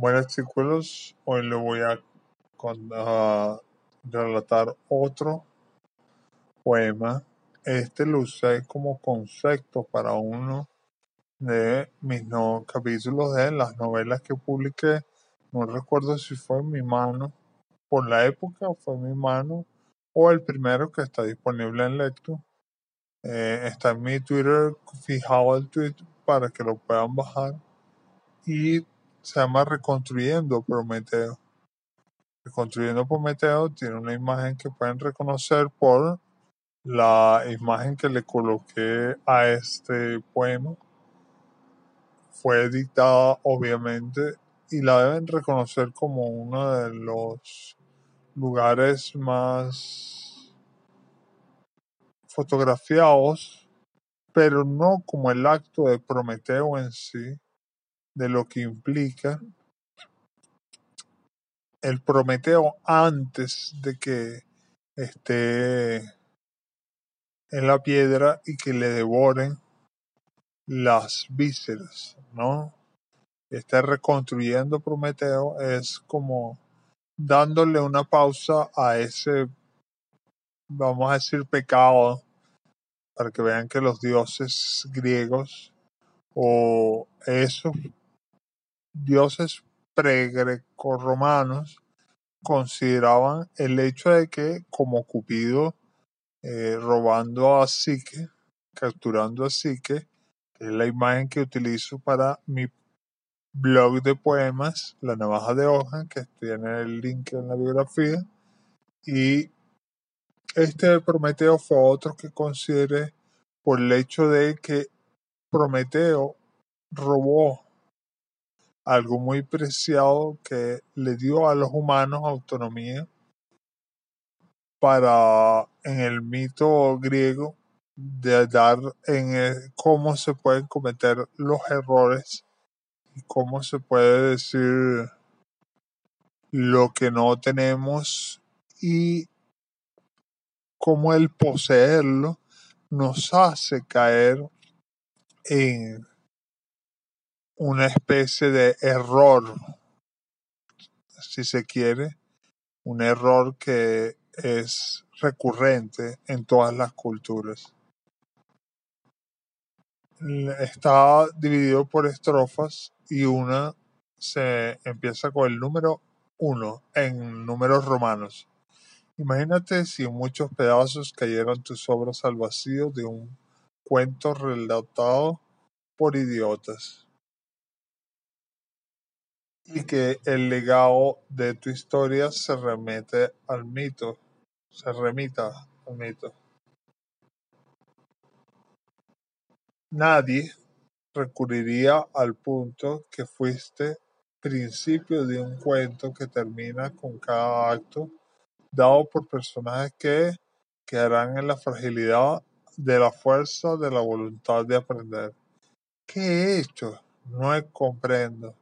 Buenas chicos, hoy le voy a, relatar otro poema. Este lo usé como concepto para uno de mis no, capítulos de las novelas que publiqué. No recuerdo si fue mi mano, por la época fue mi mano, o el primero que está disponible en Lecto. Eh, está en mi Twitter, fijado el tweet para que lo puedan bajar. Y se llama Reconstruyendo Prometeo. Reconstruyendo Prometeo tiene una imagen que pueden reconocer por la imagen que le coloqué a este poema. Fue dictada obviamente y la deben reconocer como uno de los lugares más fotografiados, pero no como el acto de Prometeo en sí, de lo que implica el Prometeo antes de que esté en la piedra y que le devoren las vísceras, ¿no? Está reconstruyendo Prometeo es como dándole una pausa a ese, vamos a decir, pecado, para que vean que los dioses griegos o esos dioses pre-greco-romanos consideraban el hecho de que como Cupido eh, robando a Psique, capturando a Psique, que es la imagen que utilizo para mi blog de poemas, La Navaja de Hoja, que tiene el link en la biografía, y este Prometeo fue otro que consideré por el hecho de que Prometeo robó algo muy preciado que le dio a los humanos autonomía para en el mito griego de dar en cómo se pueden cometer los errores y cómo se puede decir lo que no tenemos y cómo el poseerlo nos hace caer en una especie de error, si se quiere, un error que es recurrente en todas las culturas. Está dividido por estrofas y una se empieza con el número uno en números romanos. Imagínate si muchos pedazos cayeron tus obras al vacío de un cuento relatado por idiotas y que el legado de tu historia se remite al mito, se remita al mito. Nadie recurriría al punto que fuiste principio de un cuento que termina con cada acto dado por personajes que quedarán en la fragilidad de la fuerza de la voluntad de aprender. ¿Qué he hecho? No comprendo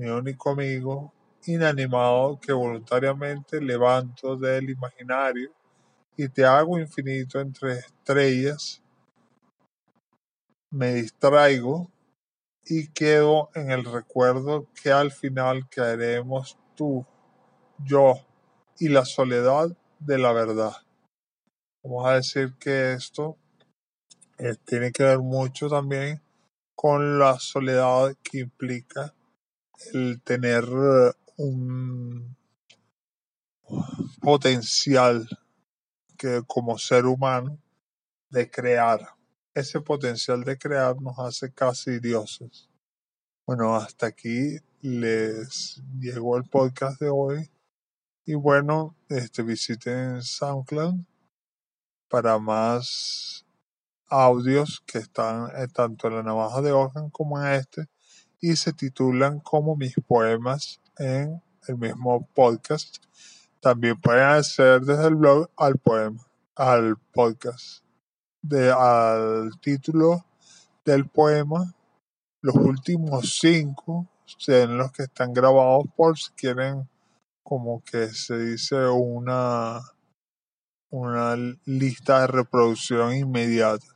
mi único amigo inanimado que voluntariamente levanto del imaginario y te hago infinito entre estrellas, me distraigo y quedo en el recuerdo que al final caeremos tú, yo y la soledad de la verdad. Vamos a decir que esto eh, tiene que ver mucho también con la soledad que implica el tener eh, un potencial que como ser humano de crear. Ese potencial de crear nos hace casi dioses. Bueno, hasta aquí les llegó el podcast de hoy. Y bueno, este, visiten SoundCloud para más audios que están eh, tanto en la navaja de Organ como en este y se titulan como mis poemas en el mismo podcast. También pueden hacer desde el blog al poema, al podcast, de, al título del poema. Los últimos cinco son los que están grabados por si quieren como que se dice una, una lista de reproducción inmediata.